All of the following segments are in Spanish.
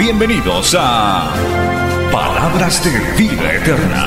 Bienvenidos a Palabras de Vida Eterna.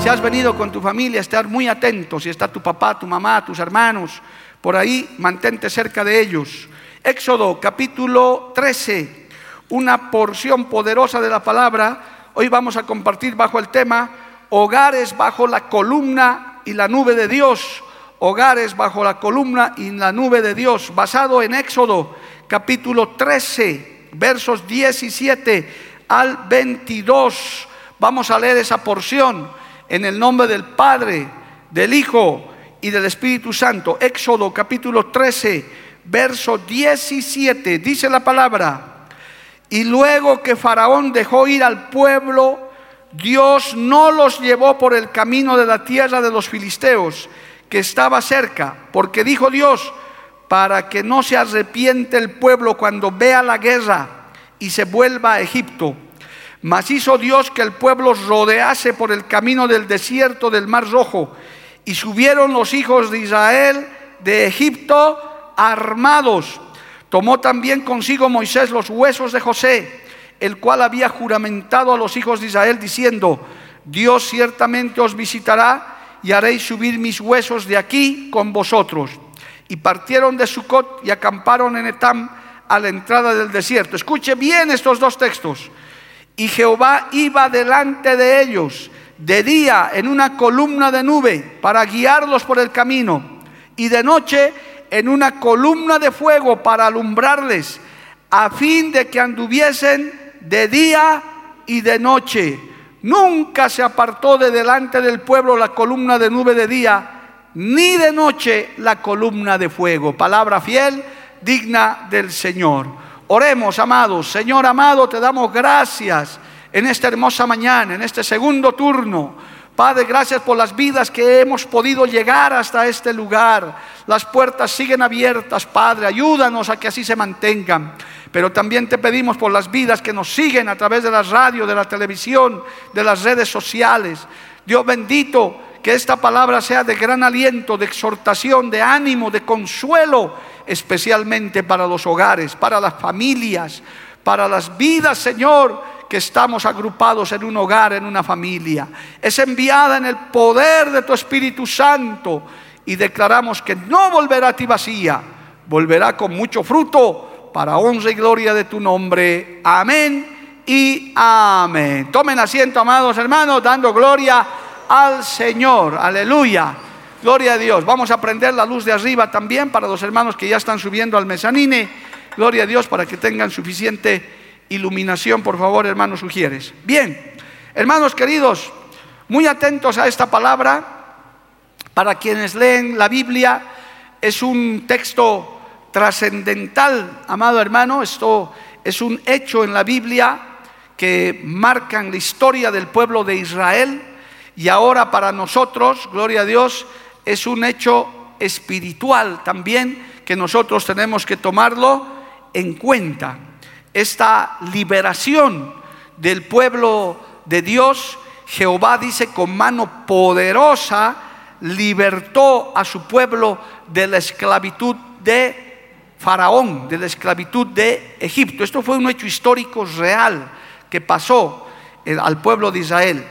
Si has venido con tu familia, estar muy atento. Si está tu papá, tu mamá, tus hermanos, por ahí, mantente cerca de ellos. Éxodo capítulo 13, una porción poderosa de la palabra. Hoy vamos a compartir bajo el tema hogares bajo la columna y la nube de Dios. Hogares bajo la columna y la nube de Dios, basado en Éxodo capítulo 13, versos 17 al 22. Vamos a leer esa porción en el nombre del Padre, del Hijo y del Espíritu Santo. Éxodo capítulo 13, verso 17, dice la palabra. Y luego que Faraón dejó ir al pueblo, Dios no los llevó por el camino de la tierra de los filisteos, que estaba cerca, porque dijo Dios, para que no se arrepiente el pueblo cuando vea la guerra y se vuelva a Egipto mas hizo Dios que el pueblo rodease por el camino del desierto del Mar Rojo. Y subieron los hijos de Israel de Egipto armados. Tomó también consigo Moisés los huesos de José, el cual había juramentado a los hijos de Israel diciendo, Dios ciertamente os visitará y haréis subir mis huesos de aquí con vosotros. Y partieron de Sucot y acamparon en Etam a la entrada del desierto. Escuche bien estos dos textos. Y Jehová iba delante de ellos de día en una columna de nube para guiarlos por el camino y de noche en una columna de fuego para alumbrarles a fin de que anduviesen de día y de noche. Nunca se apartó de delante del pueblo la columna de nube de día, ni de noche la columna de fuego. Palabra fiel, digna del Señor. Oremos, amados. Señor amado, te damos gracias en esta hermosa mañana, en este segundo turno. Padre, gracias por las vidas que hemos podido llegar hasta este lugar. Las puertas siguen abiertas, Padre. Ayúdanos a que así se mantengan. Pero también te pedimos por las vidas que nos siguen a través de la radio, de la televisión, de las redes sociales. Dios bendito, que esta palabra sea de gran aliento, de exhortación, de ánimo, de consuelo especialmente para los hogares, para las familias, para las vidas, Señor, que estamos agrupados en un hogar, en una familia. Es enviada en el poder de tu Espíritu Santo y declaramos que no volverá a ti vacía, volverá con mucho fruto para honra y gloria de tu nombre. Amén y amén. Tomen asiento, amados hermanos, dando gloria al Señor. Aleluya. Gloria a Dios. Vamos a prender la luz de arriba también para los hermanos que ya están subiendo al mezanine. Gloria a Dios para que tengan suficiente iluminación, por favor, hermanos sugieres. Bien, hermanos queridos, muy atentos a esta palabra. Para quienes leen la Biblia, es un texto trascendental, amado hermano. Esto es un hecho en la Biblia que marcan la historia del pueblo de Israel. Y ahora para nosotros, gloria a Dios, es un hecho espiritual también que nosotros tenemos que tomarlo en cuenta. Esta liberación del pueblo de Dios, Jehová dice con mano poderosa, libertó a su pueblo de la esclavitud de Faraón, de la esclavitud de Egipto. Esto fue un hecho histórico real que pasó eh, al pueblo de Israel.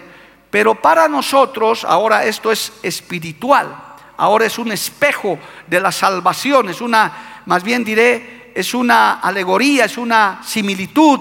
Pero para nosotros ahora esto es espiritual ahora es un espejo de la salvación, es una, más bien diré, es una alegoría, es una similitud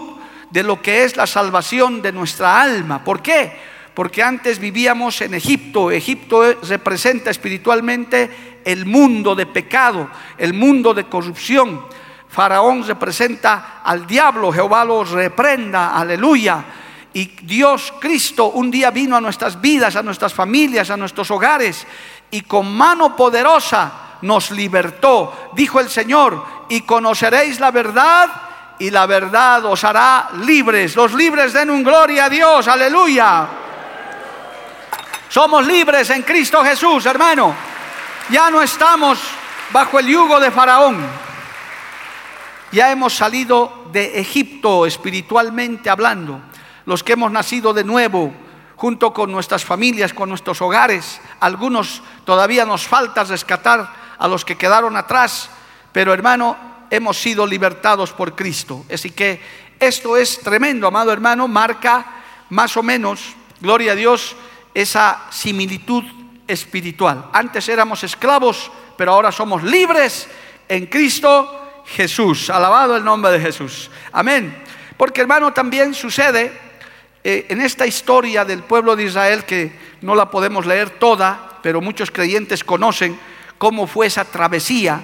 de lo que es la salvación de nuestra alma. ¿Por qué? Porque antes vivíamos en Egipto. Egipto representa espiritualmente el mundo de pecado, el mundo de corrupción. Faraón representa al diablo, Jehová lo reprenda, aleluya. Y Dios, Cristo, un día vino a nuestras vidas, a nuestras familias, a nuestros hogares, y con mano poderosa nos libertó. Dijo el Señor, y conoceréis la verdad, y la verdad os hará libres. Los libres den un gloria a Dios, aleluya. Somos libres en Cristo Jesús, hermano. Ya no estamos bajo el yugo de Faraón. Ya hemos salido de Egipto espiritualmente hablando los que hemos nacido de nuevo, junto con nuestras familias, con nuestros hogares. Algunos todavía nos falta rescatar a los que quedaron atrás, pero hermano, hemos sido libertados por Cristo. Así que esto es tremendo, amado hermano, marca más o menos, gloria a Dios, esa similitud espiritual. Antes éramos esclavos, pero ahora somos libres en Cristo Jesús. Alabado el nombre de Jesús. Amén. Porque hermano, también sucede eh, en esta historia del pueblo de Israel, que no la podemos leer toda, pero muchos creyentes conocen cómo fue esa travesía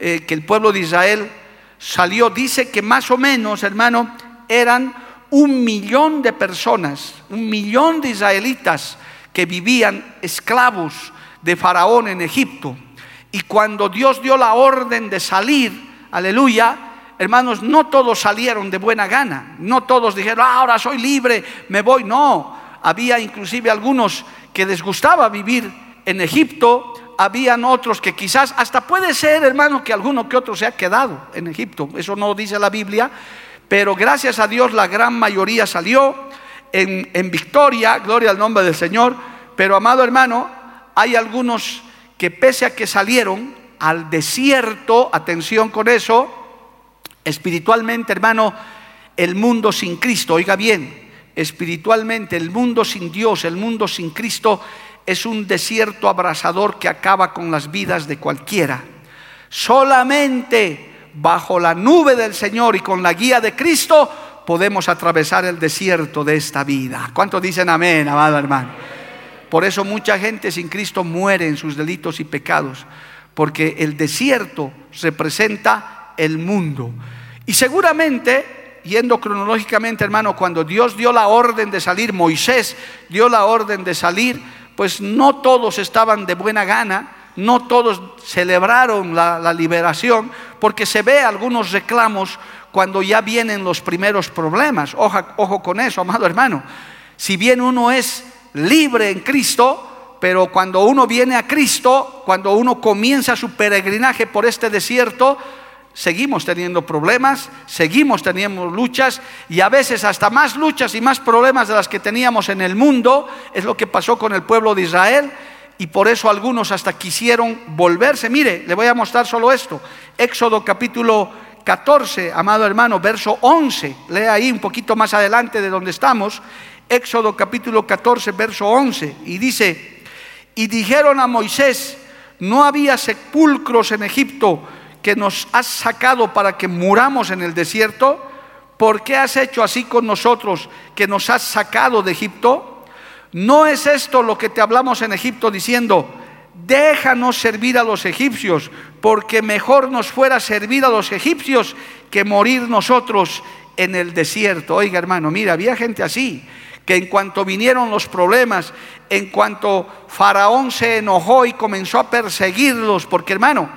eh, que el pueblo de Israel salió, dice que más o menos, hermano, eran un millón de personas, un millón de israelitas que vivían esclavos de Faraón en Egipto. Y cuando Dios dio la orden de salir, aleluya, hermanos, no todos salieron de buena gana, no todos dijeron, ah, ahora soy libre, me voy, no, había inclusive algunos que les gustaba vivir en Egipto, habían otros que quizás, hasta puede ser, hermano, que alguno que otro se ha quedado en Egipto, eso no dice la Biblia, pero gracias a Dios la gran mayoría salió en, en victoria, gloria al nombre del Señor, pero amado hermano, hay algunos que pese a que salieron al desierto, atención con eso, Espiritualmente, hermano, el mundo sin Cristo, oiga bien, espiritualmente el mundo sin Dios, el mundo sin Cristo es un desierto abrasador que acaba con las vidas de cualquiera. Solamente bajo la nube del Señor y con la guía de Cristo podemos atravesar el desierto de esta vida. ¿Cuántos dicen amén, amado hermano? Por eso mucha gente sin Cristo muere en sus delitos y pecados, porque el desierto representa el mundo. Y seguramente, yendo cronológicamente, hermano, cuando Dios dio la orden de salir, Moisés dio la orden de salir, pues no todos estaban de buena gana, no todos celebraron la, liberación, porque se ve algunos reclamos cuando ya vienen los primeros problemas. Ojo, ojo con eso, amado hermano. Si bien uno es libre en Cristo, pero cuando uno viene a Cristo, cuando uno comienza su peregrinaje por este desierto, seguimos teniendo problemas, seguimos teniendo luchas y a veces hasta más luchas y más problemas de las que teníamos en el mundo. Es lo que pasó con el pueblo de Israel y por eso algunos hasta quisieron volverse. Mire, le voy a mostrar solo esto. Éxodo capítulo 14, amado hermano, verso 11. Lea ahí un poquito más adelante de donde estamos. Éxodo capítulo 14, verso 11. Y dice, y dijeron a Moisés, no había sepulcros en Egipto que nos has sacado para que muramos en el desierto? ¿Por qué has hecho así con nosotros que nos has sacado de Egipto? ¿No es esto lo que te hablamos en Egipto diciendo, déjanos servir a los egipcios, porque mejor nos fuera servir a los egipcios que morir nosotros en el desierto? Oiga hermano, mira, había gente así, que en cuanto vinieron los problemas, en cuanto Faraón se enojó y comenzó a perseguirlos, porque hermano,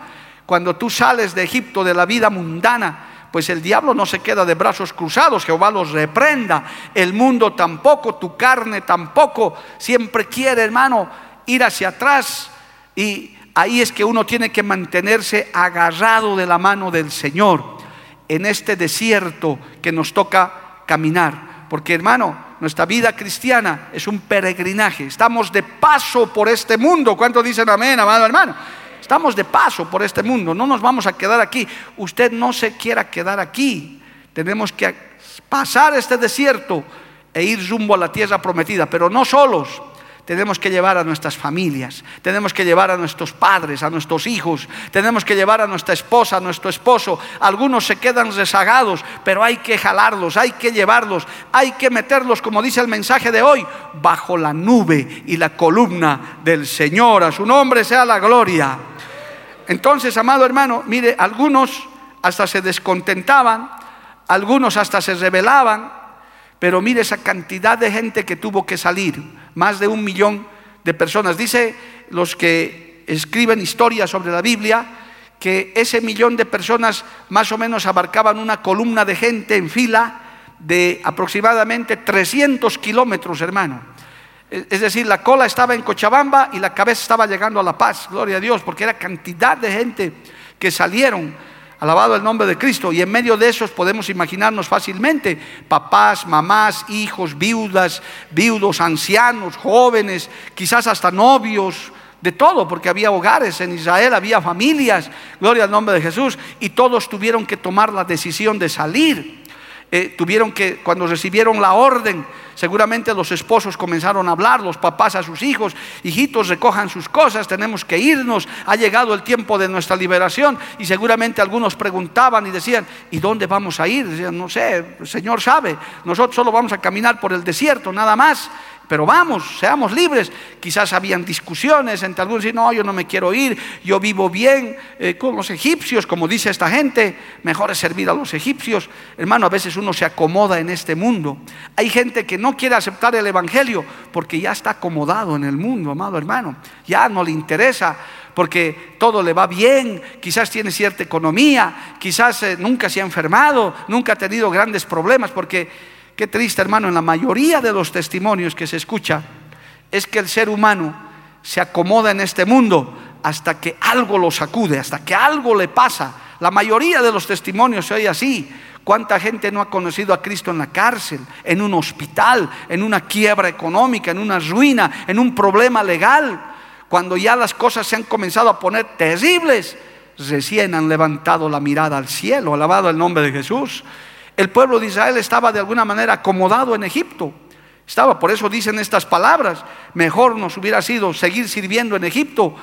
cuando tú sales de Egipto, de la vida mundana, pues el diablo no se queda de brazos cruzados, Jehová los reprenda, el mundo tampoco, tu carne tampoco, siempre quiere, hermano, ir hacia atrás y ahí es que uno tiene que mantenerse agarrado de la mano del Señor en este desierto que nos toca caminar. Porque hermano, nuestra vida cristiana es un peregrinaje, estamos de paso por este mundo. ¿Cuánto dicen amén, amado hermano? Estamos de paso por este mundo, no nos vamos a quedar aquí. Usted no se quiera quedar aquí. Tenemos que pasar este desierto e ir rumbo a la tierra prometida, pero no solos. Tenemos que llevar a nuestras familias, tenemos que llevar a nuestros padres, a nuestros hijos, tenemos que llevar a nuestra esposa, a nuestro esposo. Algunos se quedan rezagados, pero hay que jalarlos, hay que llevarlos, hay que meterlos, como dice el mensaje de hoy, bajo la nube y la columna del Señor. A su nombre sea la gloria. Entonces, amado hermano, mire, algunos hasta se descontentaban, algunos hasta se rebelaban, pero mire esa cantidad de gente que tuvo que salir, más de un millón de personas. Dice los que escriben historias sobre la Biblia que ese millón de personas más o menos abarcaban una columna de gente en fila de aproximadamente 300 kilómetros, hermano. Es decir, la cola estaba en Cochabamba y la cabeza estaba llegando a La Paz, gloria a Dios, porque era cantidad de gente que salieron Alabado el nombre de Cristo. Y en medio de esos podemos imaginarnos fácilmente papás, mamás, hijos, viudas, viudos, ancianos, jóvenes, quizás hasta novios, de todo, porque había hogares en Israel, había familias, gloria al nombre de Jesús, y todos tuvieron que tomar la decisión de salir. Eh, tuvieron que, cuando recibieron la orden, seguramente los esposos comenzaron a hablar, los papás a sus hijos, hijitos, recojan sus cosas, tenemos que irnos, ha llegado el tiempo de nuestra liberación. Y seguramente algunos preguntaban y decían, ¿y dónde vamos a ir? Decían, no sé, el Señor sabe, nosotros solo vamos a caminar por el desierto, nada más pero vamos, seamos libres. Quizás habían discusiones entre algunos, y no, yo no me quiero ir, yo vivo bien eh, con los egipcios, como dice esta gente, mejor es servir a los egipcios. Hermano, a veces uno se acomoda en este mundo. Hay gente que no quiere aceptar el Evangelio porque ya está acomodado en el mundo, amado hermano, ya no le interesa porque todo le va bien, quizás tiene cierta economía, quizás eh, nunca se ha enfermado, nunca ha tenido grandes problemas, porque Qué triste, hermano, en la mayoría de los testimonios que se escucha es que el ser humano se acomoda en este mundo hasta que algo lo sacude, hasta que algo le pasa. La mayoría de los testimonios se oye así. ¿Cuánta gente no ha conocido a Cristo en la cárcel, en un hospital, en una quiebra económica, en una ruina, en un problema legal? Cuando ya las cosas se han comenzado a poner terribles, recién han levantado la mirada al cielo, alabado el nombre de Jesús. El pueblo de Israel estaba de alguna manera acomodado en Egipto. Estaba, por eso dicen estas palabras, mejor nos hubiera sido seguir sirviendo en Egipto.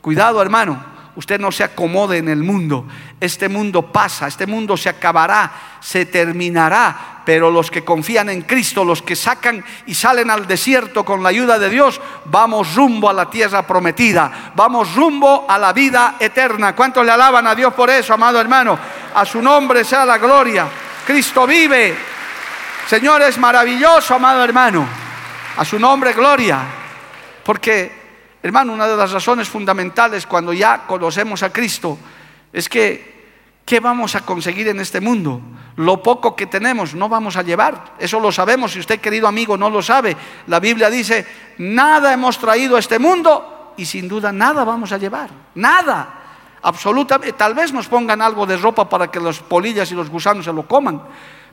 Cuidado hermano, usted no se acomode en el mundo. Este mundo pasa, este mundo se acabará, se terminará, pero los que confían en Cristo, los que sacan y salen al desierto con la ayuda de Dios, vamos rumbo a la tierra prometida, vamos rumbo a la vida eterna. ¿Cuántos le alaban a Dios por eso, amado hermano? A su nombre sea la gloria. Cristo vive. Señor es maravilloso, amado hermano. A su nombre, gloria. Porque, hermano, una de las razones fundamentales cuando ya conocemos a Cristo es que, ¿qué vamos a conseguir en este mundo? Lo poco que tenemos no vamos a llevar. Eso lo sabemos. Si usted, querido amigo, no lo sabe, la Biblia dice, nada hemos traído a este mundo y sin duda nada vamos a llevar. Nada. Absolutamente, tal vez nos pongan algo de ropa para que los polillas y los gusanos se lo coman,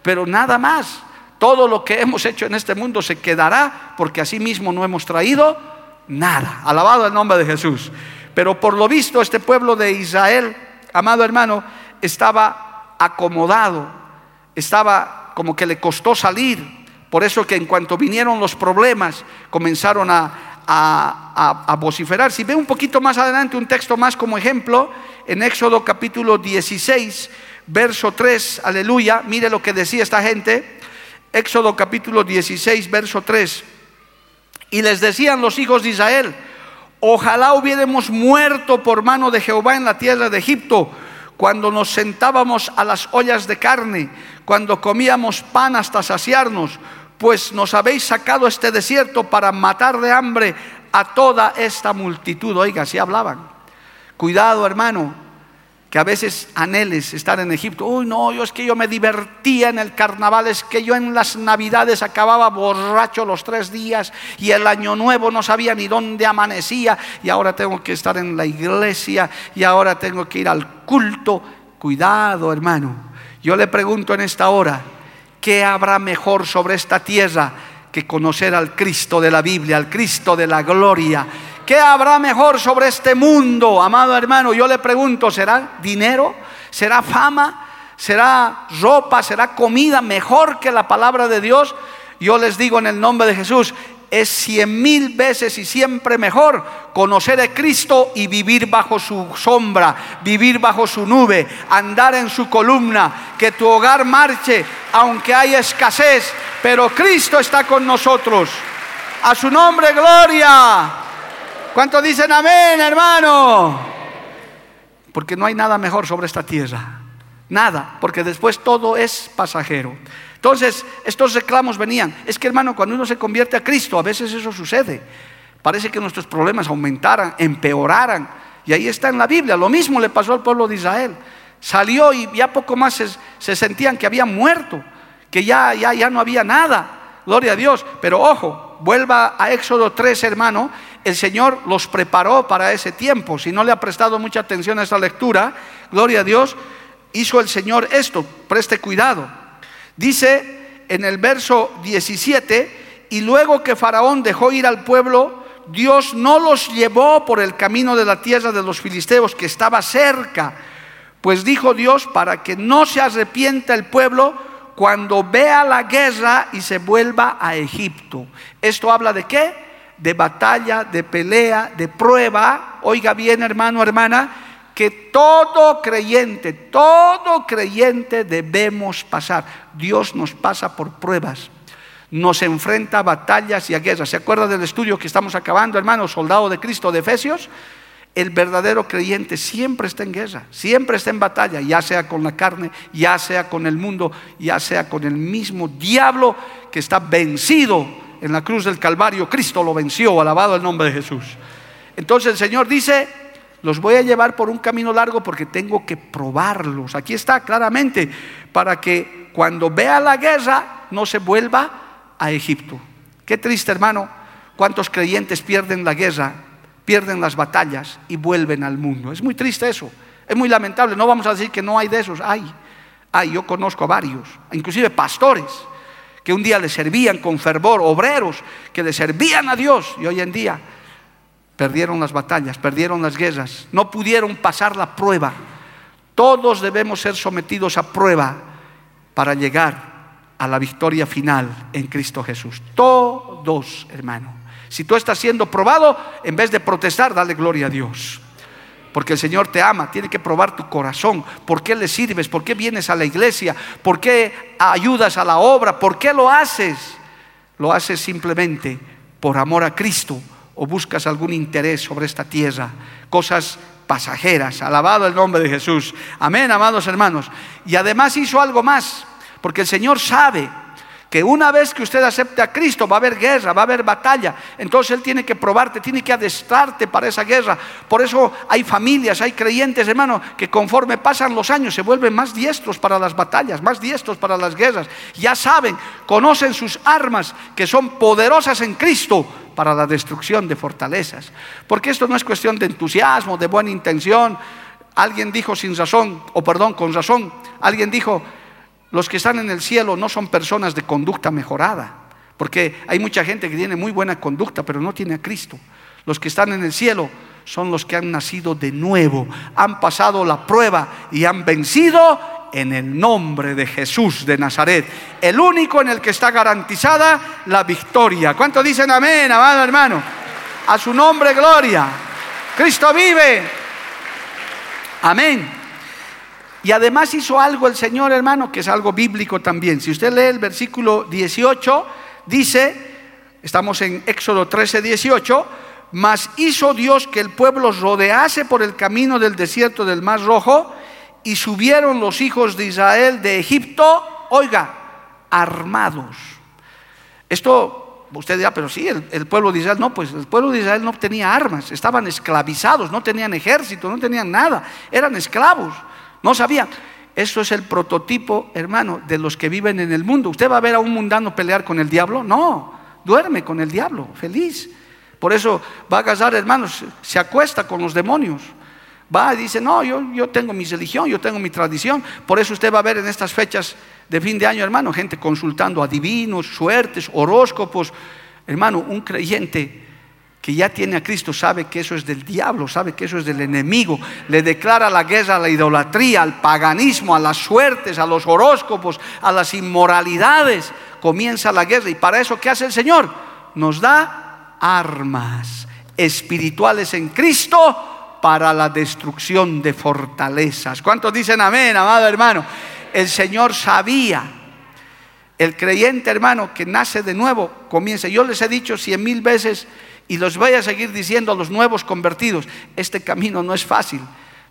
pero nada más. Todo lo que hemos hecho en este mundo se quedará porque así mismo no hemos traído nada. Alabado el nombre de Jesús. Pero por lo visto este pueblo de Israel, amado hermano, estaba acomodado, estaba como que le costó salir. Por eso que en cuanto vinieron los problemas, comenzaron a, a, vociferar. Si ve un poquito más adelante un texto más como ejemplo, en Éxodo capítulo 16, verso 3, aleluya, mire lo que decía esta gente. Éxodo capítulo 16, verso 3. Y les decían los hijos de Israel, ojalá hubiéramos muerto por mano de Jehová en la tierra de Egipto, cuando nos sentábamos a las ollas de carne, cuando comíamos pan hasta saciarnos pues nos habéis sacado este desierto para matar de hambre a toda esta multitud. Oiga, así hablaban. Cuidado, hermano, que a veces anheles estar en Egipto. Uy, no, yo es que yo me divertía en el carnaval, es que yo en las navidades acababa borracho los tres días y el año nuevo no sabía ni dónde amanecía y ahora tengo que estar en la iglesia y ahora tengo que ir al culto. Cuidado, hermano. Yo le pregunto en esta hora, ¿qué habrá mejor sobre esta tierra que conocer al Cristo de la Biblia, al Cristo de la gloria? ¿Qué habrá mejor sobre este mundo, amado hermano? Yo le pregunto, ¿será dinero? ¿Será fama? ¿Será ropa? ¿Será comida mejor que la palabra de Dios? Yo les digo en el nombre de Jesús, es cien mil veces y siempre mejor conocer a Cristo y vivir bajo su sombra, vivir bajo su nube, andar en su columna, que tu hogar marche aunque haya escasez, pero Cristo está con nosotros. A su nombre, gloria. ¿Cuántos dicen amén, hermano? Porque no hay nada mejor sobre esta tierra. Nada, porque después todo es pasajero. Entonces, estos reclamos venían. Es que hermano, cuando uno se convierte a Cristo, a veces eso sucede. Parece que nuestros problemas aumentaran, empeoraran. Y ahí está en la Biblia. Lo mismo le pasó al pueblo de Israel. Salió y ya poco más se, sentían que habían muerto, que ya, ya, ya no había nada. Gloria a Dios. Pero ojo, vuelva a Éxodo 3, hermano. El Señor los preparó para ese tiempo. Si no le ha prestado mucha atención a esa lectura, gloria a Dios, hizo el Señor esto. Preste cuidado. Dice en el verso 17, y luego que Faraón dejó ir al pueblo, Dios no los llevó por el camino de la tierra de los filisteos que estaba cerca, pues dijo Dios para que no se arrepienta el pueblo cuando vea la guerra y se vuelva a Egipto. Esto habla de qué? De batalla, de pelea, de prueba. Oiga bien, hermano, hermana, que todo creyente, todo creyente debemos pasar. Dios nos pasa por pruebas, nos enfrenta a batallas y a guerras. ¿Se acuerda del estudio que estamos acabando, hermano, soldado de Cristo de Efesios? El verdadero creyente siempre está en guerra, siempre está en batalla, ya sea con la carne, ya sea con el mundo, ya sea con el mismo diablo que está vencido en la cruz del Calvario. Cristo lo venció, alabado el nombre de Jesús. Entonces el Señor dice, los voy a llevar por un camino largo porque tengo que probarlos. Aquí está claramente, para que cuando vea la guerra no se vuelva a Egipto. Qué triste, hermano, cuántos creyentes pierden la guerra, pierden las batallas y vuelven al mundo. Es muy triste eso, es muy lamentable. No vamos a decir que no hay de esos, hay. Hay, yo conozco a varios, inclusive pastores que un día le servían con fervor, obreros que le servían a Dios y hoy en día Perdieron las batallas, perdieron las guerras, no pudieron pasar la prueba. Todos debemos ser sometidos a prueba para llegar a la victoria final en Cristo Jesús. Todos, hermano. Si tú estás siendo probado, en vez de protestar, dale gloria a Dios. Porque el Señor te ama, tiene que probar tu corazón. ¿Por qué le sirves? ¿Por qué vienes a la iglesia? ¿Por qué ayudas a la obra? ¿Por qué lo haces? Lo haces simplemente por amor a Cristo o buscas algún interés sobre esta tierra, cosas pasajeras. Alabado el nombre de Jesús. Amén, amados hermanos. Y además hizo algo más, porque el Señor sabe que una vez que usted acepte a Cristo va a haber guerra, va a haber batalla. Entonces Él tiene que probarte, tiene que adestrarte para esa guerra. Por eso hay familias, hay creyentes, hermano, que conforme pasan los años se vuelven más diestros para las batallas, más diestros para las guerras. Ya saben, conocen sus armas que son poderosas en Cristo para la destrucción de fortalezas. Porque esto no es cuestión de entusiasmo, de buena intención. Alguien dijo sin razón, o perdón, con razón, alguien dijo, los que están en el cielo no son personas de conducta mejorada, porque hay mucha gente que tiene muy buena conducta, pero no tiene a Cristo. Los que están en el cielo son los que han nacido de nuevo, han pasado la prueba y han vencido en el nombre de Jesús de Nazaret, el único en el que está garantizada la victoria. ¿Cuánto dicen amén, amado hermano? A su nombre, gloria. Cristo vive. Amén. Y además hizo algo el Señor, hermano, que es algo bíblico también. Si usted lee el versículo 18, dice, estamos en Éxodo 13, 18, mas hizo Dios que el pueblo rodease por el camino del desierto del Mar Rojo y subieron los hijos de Israel de Egipto, oiga, armados. Esto, usted dirá, pero sí, el, pueblo de Israel, no, pues el pueblo de Israel no tenía armas, estaban esclavizados, no tenían ejército, no tenían nada, eran esclavos, no sabían. Eso es el prototipo, hermano, de los que viven en el mundo. ¿Usted va a ver a un mundano pelear con el diablo? No, duerme con el diablo, feliz. Por eso va a casar, hermanos, se acuesta con los demonios. Va y dice, no, yo, yo tengo mi religión, yo tengo mi tradición. Por eso usted va a ver en estas fechas de fin de año, hermano, gente consultando a divinos, suertes, horóscopos. Hermano, un creyente que ya tiene a Cristo sabe que eso es del diablo, sabe que eso es del enemigo. Le declara la guerra a la idolatría, al paganismo, a las suertes, a los horóscopos, a las inmoralidades. Comienza la guerra. ¿Y para eso qué hace el Señor? Nos da armas espirituales en Cristo para la destrucción de fortalezas. ¿Cuántos dicen amén, amado hermano? El Señor sabía. El creyente hermano que nace de nuevo comienza. Yo les he dicho cien mil veces y los voy a seguir diciendo a los nuevos convertidos, este camino no es fácil,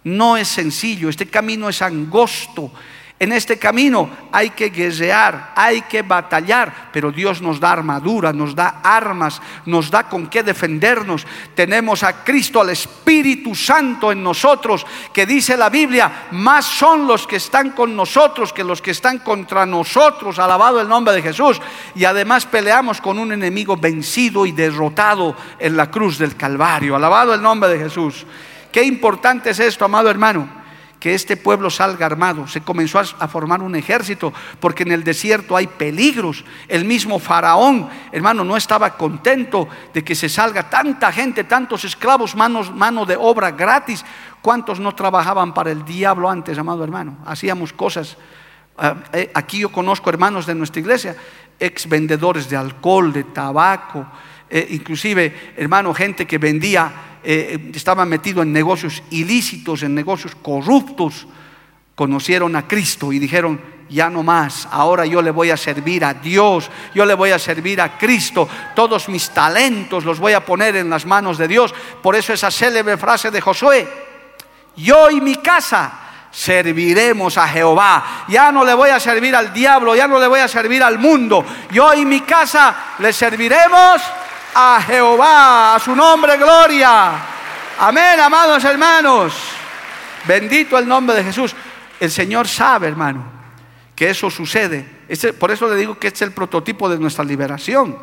no es sencillo, este camino es angosto, En este camino hay que guerrear, hay que batallar, pero Dios nos da armadura, nos da armas, nos da con qué defendernos. Tenemos a Cristo, al Espíritu Santo en nosotros, que dice la Biblia, más son los que están con nosotros que los que están contra nosotros, alabado el nombre de Jesús. Y además peleamos con un enemigo vencido y derrotado en la cruz del Calvario, alabado el nombre de Jesús. Qué importante es esto, amado hermano que este pueblo salga armado. Se comenzó a, formar un ejército porque en el desierto hay peligros. El mismo faraón, hermano, no estaba contento de que se salga tanta gente, tantos esclavos, manos, mano de obra gratis. ¿Cuántos no trabajaban para el diablo antes, amado hermano? Hacíamos cosas. Ah, eh, aquí yo conozco hermanos de nuestra iglesia, ex vendedores de alcohol, de tabaco, eh, inclusive, hermano, gente que vendía eh, estaba metido en negocios ilícitos, en negocios corruptos, conocieron a Cristo y dijeron, ya no más, ahora yo le voy a servir a Dios, yo le voy a servir a Cristo, todos mis talentos los voy a poner en las manos de Dios. Por eso esa célebre frase de Josué, yo y mi casa serviremos a Jehová. Ya no le voy a servir al diablo, ya no le voy a servir al mundo. Yo y mi casa le serviremos a Jehová, a su nombre gloria. Amén, amados hermanos. Bendito el nombre de Jesús. El Señor sabe, hermano, que eso sucede. por eso le digo que este es el prototipo de nuestra liberación.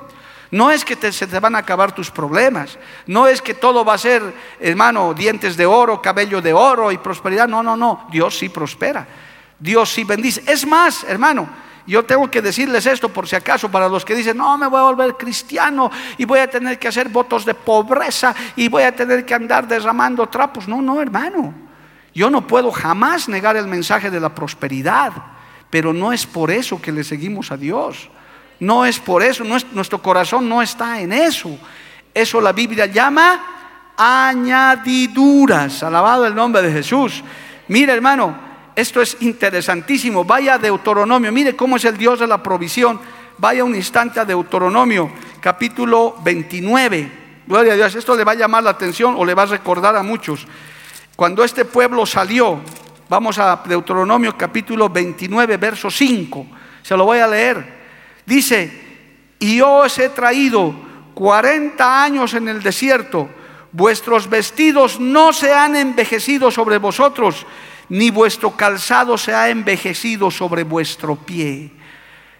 No es que se te van a acabar tus problemas. No es que todo va a ser, hermano, dientes de oro, cabello de oro y prosperidad. No, no, no. Dios sí prospera. Dios sí bendice. Es más, hermano, yo tengo que decirles esto por si acaso para los que dicen, no, me voy a volver cristiano y voy a tener que hacer votos de pobreza y voy a tener que andar derramando trapos. No, no, hermano. Yo no puedo jamás negar el mensaje de la prosperidad, pero no es por eso que le seguimos a Dios. No es por eso, nuestro corazón no está en eso. Eso la Biblia llama añadiduras. Alabado el nombre de Jesús. Mira, hermano, esto es interesantísimo. Vaya a Deuteronomio, mire cómo es el Dios de la provisión. Vaya un instante a Deuteronomio, capítulo 29. Gloria a Dios, esto le va a llamar la atención o le va a recordar a muchos. Cuando este pueblo salió, vamos a Deuteronomio capítulo 29, verso 5. Se lo voy a leer. Dice, y yo os he traído 40 años en el desierto, vuestros vestidos no se han envejecido sobre vosotros ni vuestro calzado se ha envejecido sobre vuestro pie.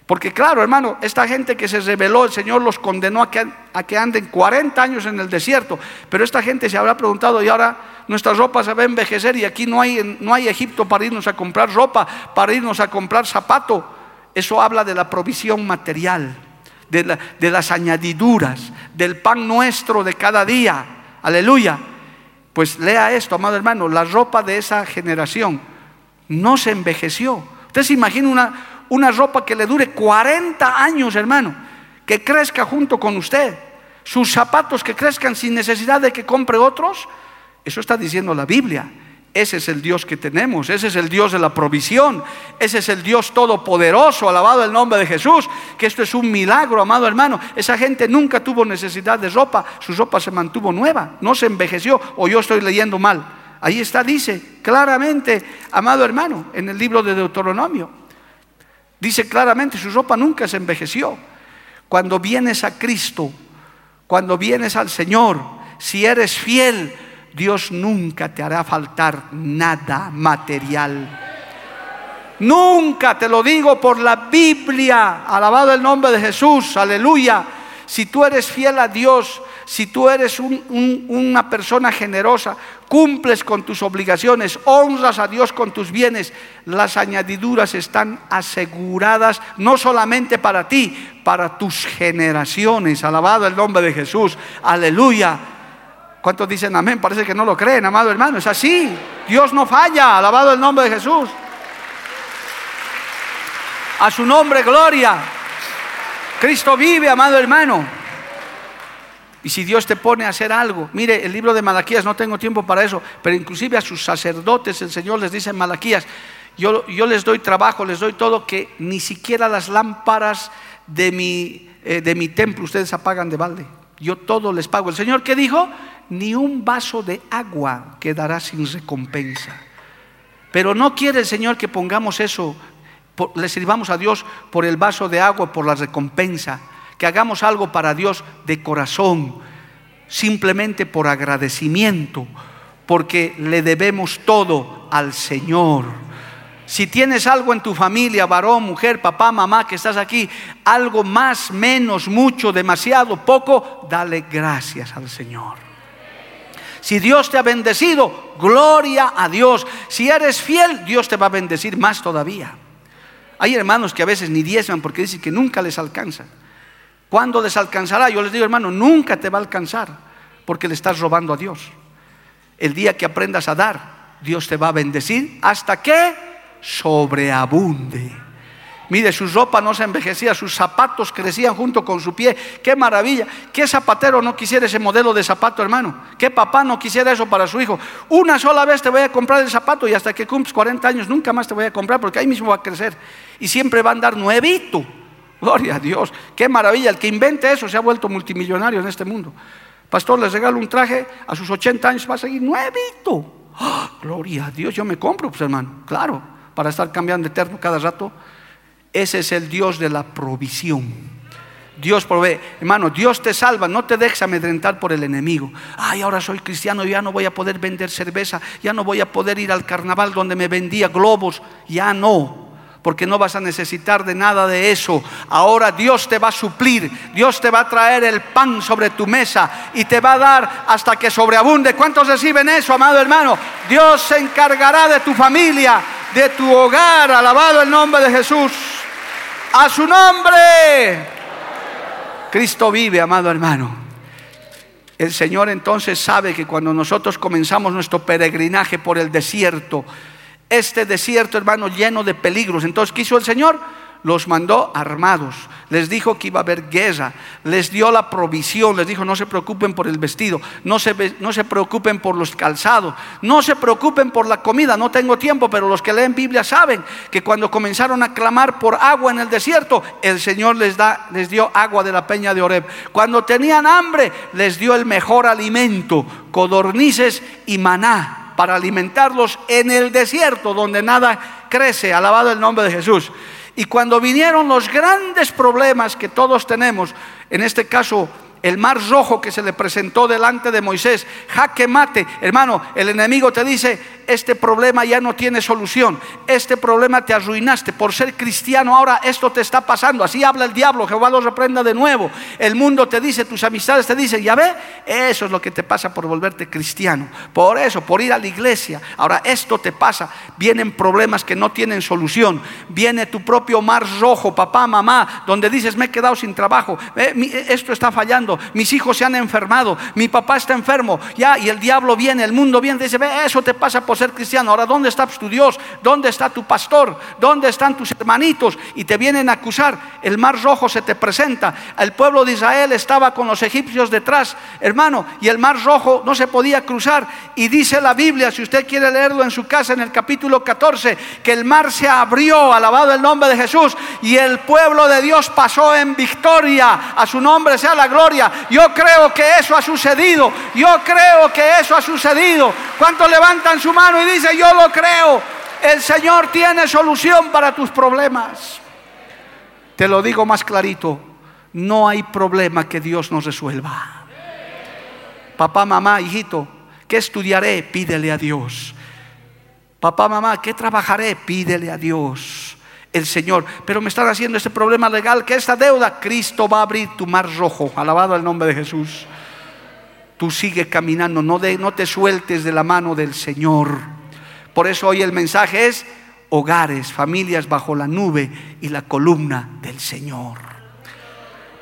Porque claro, hermano, esta gente que se rebeló, el Señor los condenó a que, a que anden 40 años en el desierto. Pero esta gente se habrá preguntado, y ahora nuestra ropa se va a envejecer y aquí no hay, no hay Egipto para irnos a comprar ropa, para irnos a comprar zapato. Eso habla de la provisión material, de, de las añadiduras, del pan nuestro de cada día. Aleluya. Pues lea esto, amado hermano, la ropa de esa generación no se envejeció. Usted se imagina una, una ropa que le dure 40 años, hermano, que crezca junto con usted, sus zapatos que crezcan sin necesidad de que compre otros. Eso está diciendo la Biblia. Ese es el Dios que tenemos, ese es el Dios de la provisión, ese es el Dios todopoderoso, alabado el nombre de Jesús, que esto es un milagro, amado hermano. Esa gente nunca tuvo necesidad de ropa, su ropa se mantuvo nueva, no se envejeció, o yo estoy leyendo mal. Ahí está, dice claramente, amado hermano, en el libro de Deuteronomio. Dice claramente, su ropa nunca se envejeció. Cuando vienes a Cristo, cuando vienes al Señor, si eres fiel, Dios nunca te hará faltar nada material. Nunca te lo digo por la Biblia. Alabado el nombre de Jesús. Aleluya. Si tú eres fiel a Dios, si tú eres una persona generosa, cumples con tus obligaciones, honras a Dios con tus bienes, las añadiduras están aseguradas no solamente para ti, para tus generaciones. Alabado el nombre de Jesús. Aleluya. ¿Cuántos dicen amén? Parece que no lo creen, amado hermano. Es así. Dios no falla. Alabado el nombre de Jesús. A su nombre, gloria. Cristo vive, amado hermano. Y si Dios te pone a hacer algo, mire, el libro de Malaquías, no tengo tiempo para eso, pero inclusive a sus sacerdotes el Señor les dice en Malaquías, yo, yo les doy trabajo, les doy todo, que ni siquiera las lámparas de mi, eh, de mi templo ustedes apagan de balde. Yo todo les pago. ¿El Señor qué dijo? ni un vaso de agua quedará sin recompensa. Pero no quiere el Señor que pongamos eso, le sirvamos a Dios por el vaso de agua, por la recompensa, que hagamos algo para Dios de corazón, simplemente por agradecimiento, porque le debemos todo al Señor. Si tienes algo en tu familia, varón, mujer, papá, mamá, que estás aquí, algo más, menos, mucho, demasiado, poco, dale gracias al Señor. Si Dios te ha bendecido, gloria a Dios. Si eres fiel, Dios te va a bendecir más todavía. Hay hermanos que a veces ni diezman porque dicen que nunca les alcanza. ¿Cuándo les alcanzará? Yo les digo, hermano, nunca te va a alcanzar porque le estás robando a Dios. El día que aprendas a dar, Dios te va a bendecir hasta que sobreabunde. Mire, su ropa no se envejecía, sus zapatos crecían junto con su pie. Qué maravilla. ¿Qué zapatero no quisiera ese modelo de zapato, hermano? ¿Qué papá no quisiera eso para su hijo? Una sola vez te voy a comprar el zapato y hasta que cumples 40 años nunca más te voy a comprar porque ahí mismo va a crecer. Y siempre va a andar nuevito. Gloria a Dios. Qué maravilla. El que invente eso se ha vuelto multimillonario en este mundo. Pastor, les regalo un traje, a sus 80 años va a seguir nuevito. ¡Ah! gloria a Dios, yo me compro, pues hermano, claro, para estar cambiando de eterno cada rato. Ese es el Dios de la provisión. Dios provee. Hermano, Dios te salva, no te dejes amedrentar por el enemigo. Ay, ahora soy cristiano, ya no voy a poder vender cerveza, ya no voy a poder ir al carnaval donde me vendía globos, ya no. Porque no vas a necesitar de nada de eso. Ahora Dios te va a suplir, Dios te va a traer el pan sobre tu mesa y te va a dar hasta que sobreabunde. ¿Cuántos reciben eso, amado hermano? Dios se encargará de tu familia, de tu hogar. Alabado el nombre de Jesús. A su nombre. Cristo vive, amado hermano. El Señor entonces sabe que cuando nosotros comenzamos nuestro peregrinaje por el desierto, este desierto, hermano, lleno de peligros, entonces, ¿qué hizo el Señor? los mandó armados, les dijo que iba a haber guerra, les dio la provisión, les dijo no se preocupen por el vestido, no se, no se preocupen por los calzados, no se preocupen por la comida, no tengo tiempo, pero los que leen Biblia saben que cuando comenzaron a clamar por agua en el desierto, el Señor les, da, les dio agua de la peña de Oreb. Cuando tenían hambre, les dio el mejor alimento, codornices y maná para alimentarlos en el desierto donde nada crece. Alabado el nombre de Jesús. Y cuando vinieron los grandes problemas que todos tenemos, en este caso el mar rojo que se le presentó delante de Moisés, jaque mate, hermano, el enemigo te dice, este problema ya no tiene solución, este problema te arruinaste por ser cristiano, ahora esto te está pasando, así habla el diablo, Jehová lo reprenda de nuevo, el mundo te dice, tus amistades te dicen, ya ve, eso es lo que te pasa por volverte cristiano, por eso, por ir a la iglesia, ahora esto te pasa, vienen problemas que no tienen solución, viene tu propio mar rojo, papá, mamá, donde dices, me he quedado sin trabajo, esto está fallando, mis hijos se han enfermado, mi papá está enfermo, ya, y el diablo viene, el mundo viene, dice, ve, eso te pasa por ser cristiano. Ahora, ¿dónde está tu Dios? ¿Dónde está tu pastor? ¿Dónde están tus hermanitos? Y te vienen a acusar. El mar rojo se te presenta. El pueblo de Israel estaba con los egipcios detrás, hermano, y el mar rojo no se podía cruzar. Y dice la Biblia, si usted quiere leerlo en su casa, en el capítulo 14, que el mar se abrió, alabado el nombre de Jesús, y el pueblo de Dios pasó en victoria. A su nombre sea la gloria. Yo creo que eso ha sucedido. Yo creo que eso ha sucedido. ¿Cuántos levantan su mano y dicen, yo lo creo? El Señor tiene solución para tus problemas. Te lo digo más clarito. No hay problema que Dios no resuelva. Papá, mamá, hijito, ¿qué estudiaré? Pídele a Dios. Papá, mamá, ¿qué trabajaré? Pídele a Dios el Señor. Pero me están haciendo este problema legal, que esta deuda, Cristo va a abrir tu mar rojo. Alabado el nombre de Jesús. Tú sigue caminando, no, no te sueltes de la mano del Señor. Por eso hoy el mensaje es hogares, familias bajo la nube y la columna del Señor.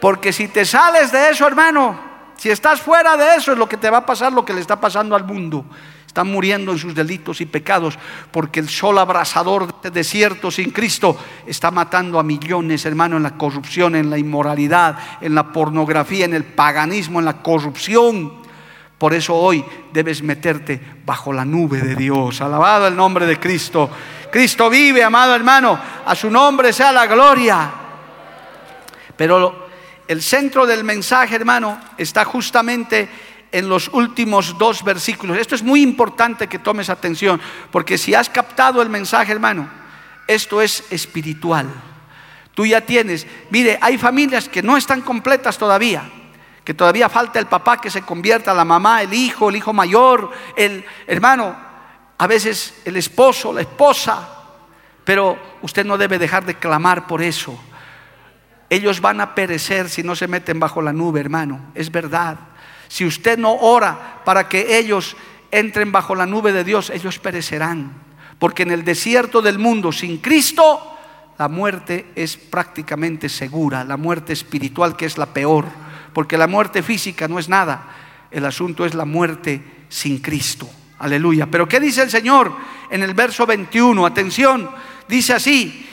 Porque si te sales de eso, hermano, si estás fuera de eso, es lo que te va a pasar, lo que le está pasando al mundo. Están muriendo en sus delitos y pecados porque el sol abrasador de este desierto sin Cristo está matando a millones, hermano, en la corrupción, en la inmoralidad, en la pornografía, en el paganismo, en la corrupción. Por eso hoy debes meterte bajo la nube de Dios. Alabado el nombre de Cristo. Cristo vive, amado hermano. A su nombre sea la gloria. Pero el centro del mensaje, hermano, está justamente en los últimos dos versículos. Esto es muy importante que tomes atención, porque si has captado el mensaje, hermano, esto es espiritual. Tú ya tienes, mire, hay familias que no están completas todavía, que todavía falta el papá que se convierta, la mamá, el hijo, el hijo mayor, el hermano, a veces el esposo, la esposa, pero usted no debe dejar de clamar por eso. Ellos van a perecer si no se meten bajo la nube, hermano. Es verdad. Si usted no ora para que ellos entren bajo la nube de Dios, ellos perecerán. Porque en el desierto del mundo sin Cristo, la muerte es prácticamente segura. La muerte espiritual que es la peor. Porque la muerte física no es nada. El asunto es la muerte sin Cristo. Aleluya. Pero ¿qué dice el Señor en el verso 21? Atención, dice así,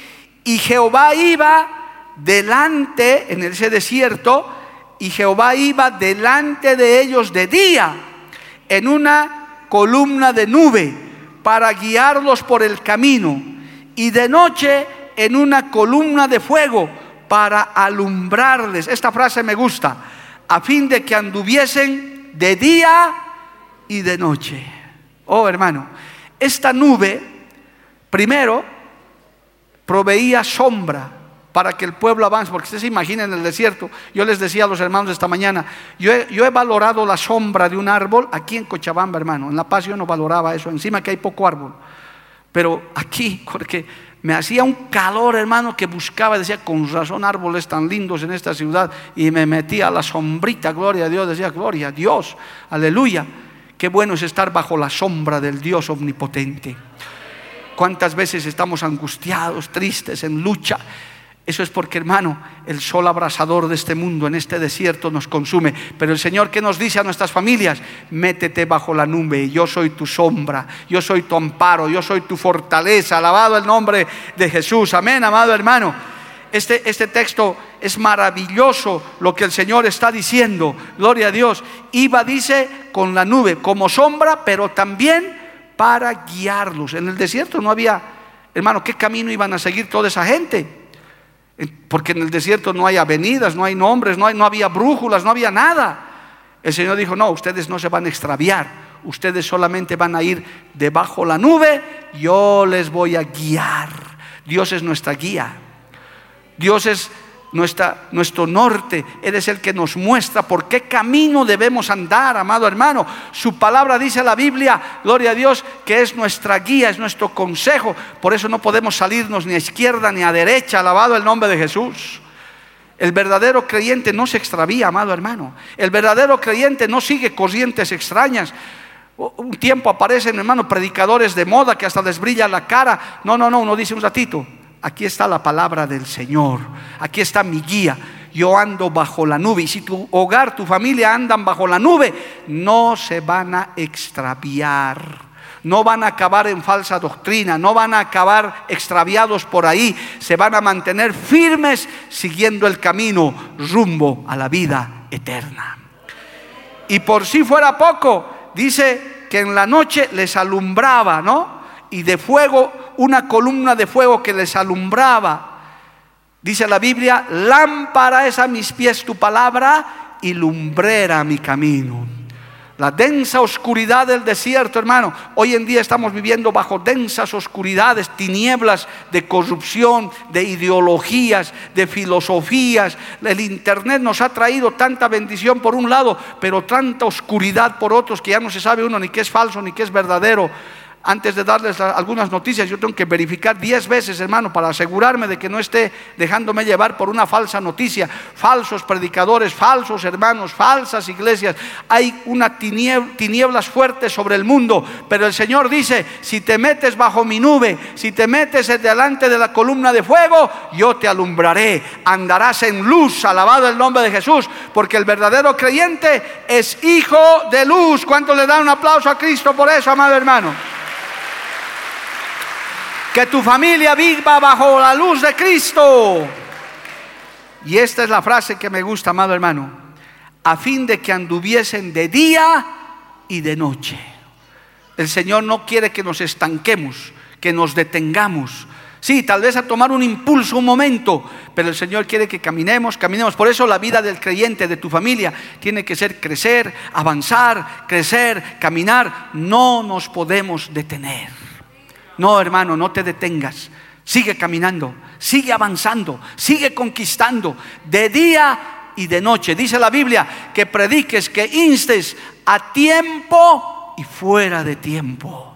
y Jehová iba delante en ese desierto y Jehová iba delante de ellos de día en una columna de nube para guiarlos por el camino y de noche en una columna de fuego para alumbrarles. Esta frase me gusta, a fin de que anduviesen de día y de noche. Oh hermano, esta nube primero proveía sombra para que el pueblo avance, porque ustedes se imaginen en el desierto, yo les decía a los hermanos esta mañana, yo he, valorado la sombra de un árbol aquí en Cochabamba, hermano, en La Paz yo no valoraba eso, encima que hay poco árbol, pero aquí, porque me hacía un calor, hermano, que buscaba, decía, con razón árboles tan lindos en esta ciudad, y me metía a la sombrita, gloria a Dios, decía, gloria a Dios, aleluya, qué bueno es estar bajo la sombra del Dios omnipotente. ¿Cuántas veces estamos angustiados, tristes, en lucha? Eso es porque, hermano, el sol abrasador de este mundo, en este desierto, nos consume. Pero el Señor, ¿qué nos dice a nuestras familias? Métete bajo la nube, yo soy tu sombra, yo soy tu amparo, yo soy tu fortaleza. Alabado el nombre de Jesús. Amén, amado hermano. Este, este texto es maravilloso lo que el Señor está diciendo. Gloria a Dios. Iba, dice, con la nube como sombra, pero también para guiarlos. En el desierto no había, hermano, ¿qué camino iban a seguir toda esa gente? Porque en el desierto no hay avenidas, no hay nombres, no había brújulas, no había nada. El Señor dijo, no, ustedes no se van a extraviar, ustedes solamente van a ir debajo la nube, yo les voy a guiar. Dios es nuestra guía. Dios es nuestro norte. Es el que nos muestra por qué camino debemos andar, amado hermano. Su palabra dice la Biblia, gloria a Dios, que es nuestra guía, es nuestro consejo. Por eso no podemos salirnos ni a izquierda ni a derecha, alabado el nombre de Jesús. El verdadero creyente no se extravía, amado hermano. El verdadero creyente no sigue corrientes extrañas. Un tiempo aparecen, hermano, predicadores de moda que hasta les brilla la cara. No, no, no, uno dice un ratito aquí está la palabra del Señor, aquí está mi guía. Yo ando bajo la nube y si tu hogar, tu familia andan bajo la nube, no se van a extraviar. No van a acabar en falsa doctrina, no van a acabar extraviados por ahí, se van a mantener firmes siguiendo el camino rumbo a la vida eterna. Y por si fuera poco, dice que en la noche les alumbraba, ¿no? Y de fuego una columna de fuego que les alumbraba. Dice la Biblia, lámpara es a mis pies tu palabra y lumbrera mi camino. La densa oscuridad del desierto, hermano. Hoy en día estamos viviendo bajo densas oscuridades, tinieblas de corrupción, de ideologías, de filosofías. El Internet nos ha traído tanta bendición por un lado, pero tanta oscuridad por otros que ya no se sabe uno ni qué es falso ni qué es verdadero antes de darles algunas noticias, yo tengo que verificar diez veces, hermano, para asegurarme de que no esté dejándome llevar por una falsa noticia. Falsos predicadores, falsos hermanos, falsas iglesias. Hay una tinieblas fuertes sobre el mundo, pero el Señor dice, si te metes bajo mi nube, si te metes delante de la columna de fuego, yo te alumbraré. Andarás en luz, alabado el nombre de Jesús, porque el verdadero creyente es hijo de luz. ¿Cuánto le da un aplauso a Cristo por eso, amado hermano? Que tu familia viva bajo la luz de Cristo. Y esta es la frase que me gusta, amado hermano, a fin de que anduviesen de día y de noche. El Señor no quiere que nos estanquemos, que nos detengamos, Sí, tal vez a tomar un impulso, un momento, pero el Señor quiere que caminemos, caminemos. Por eso la vida del creyente, de tu familia, tiene que ser crecer, avanzar, crecer, caminar. No nos podemos detener. No, hermano, no te detengas. Sigue caminando, sigue avanzando, sigue conquistando de día y de noche. Dice la Biblia que prediques, que instes a tiempo y fuera de tiempo.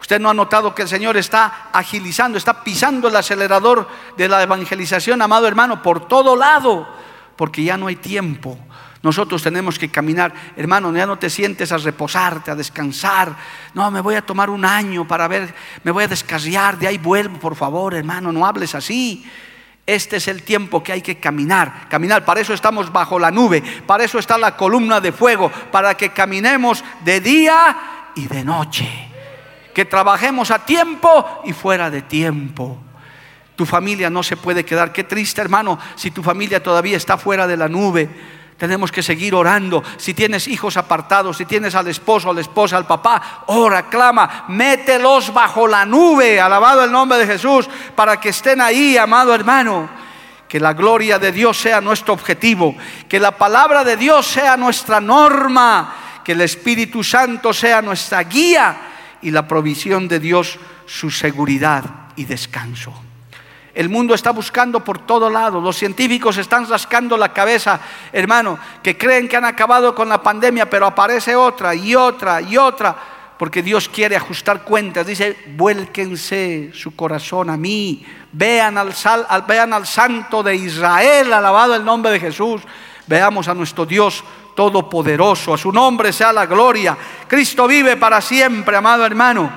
Usted no ha notado que el Señor está agilizando, está pisando el acelerador de la evangelización, amado hermano, por todo lado, porque ya no hay tiempo. Nosotros tenemos que caminar, hermano, ya no te sientes a reposarte, a descansar. No, me voy a tomar un año para ver, me voy a descarriar, de ahí vuelvo, por favor, hermano, no hables así. Este es el tiempo que hay que caminar, caminar. Para eso estamos bajo la nube, para eso está la columna de fuego, para que caminemos de día y de noche que trabajemos a tiempo y fuera de tiempo. Tu familia no se puede quedar. Qué triste, hermano, si tu familia todavía está fuera de la nube. Tenemos que seguir orando. Si tienes hijos apartados, si tienes al esposo, a la esposa, al papá, ora, clama, mételos bajo la nube, alabado el nombre de Jesús, para que estén ahí, amado hermano. Que la gloria de Dios sea nuestro objetivo, que la palabra de Dios sea nuestra norma, que el Espíritu Santo sea nuestra guía y la provisión de Dios su seguridad y descanso. El mundo está buscando por todo lado. Los científicos están rascando la cabeza, hermano, que creen que han acabado con la pandemia, pero aparece otra y otra y otra, porque Dios quiere ajustar cuentas. Dice, vuélquense su corazón a mí, vean al, vean al Santo de Israel, alabado el nombre de Jesús. Veamos a nuestro Dios todopoderoso. A su nombre sea la gloria. Cristo vive para siempre, amado hermano.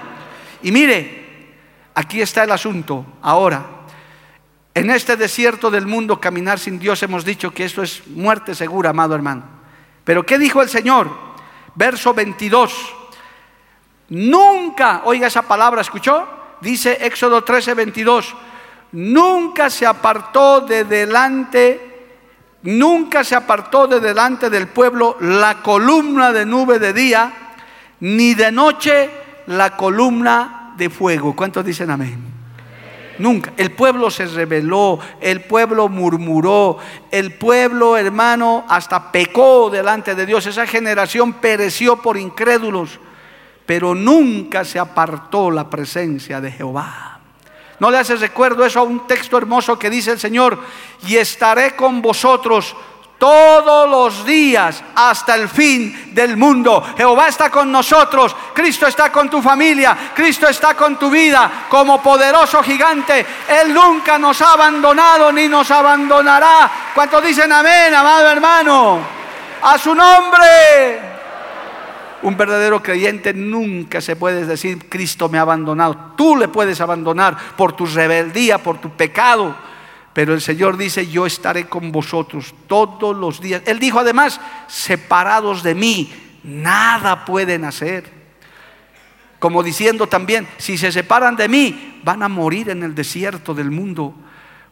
Y mire, aquí está el asunto. Ahora, en este desierto del mundo caminar sin Dios hemos dicho que esto es muerte segura, amado hermano. Pero ¿qué dijo el Señor? Verso 22. Nunca, oiga esa palabra, ¿escuchó? Dice Éxodo 13, 22. Nunca se apartó de delante Nunca se apartó de delante del pueblo la columna de nube de día, ni de noche la columna de fuego. ¿Cuántos dicen amén? Nunca. El pueblo se rebeló, el pueblo murmuró, el pueblo, hermano, hasta pecó delante de Dios. Esa generación pereció por incrédulos, pero nunca se apartó la presencia de Jehová. ¿No le hace recuerdo eso a un texto hermoso que dice el Señor? Y estaré con vosotros todos los días hasta el fin del mundo. Jehová está con nosotros, Cristo está con tu familia, Cristo está con tu vida como poderoso gigante. Él nunca nos ha abandonado ni nos abandonará. ¿Cuántos dicen amén, amado hermano? A su nombre. Un verdadero creyente nunca se puede decir, Cristo me ha abandonado. Tú le puedes abandonar por tu rebeldía, por tu pecado. Pero el Señor dice, yo estaré con vosotros todos los días. Él dijo además, separados de mí, nada pueden hacer. Como diciendo también, si se separan de mí, van a morir en el desierto del mundo.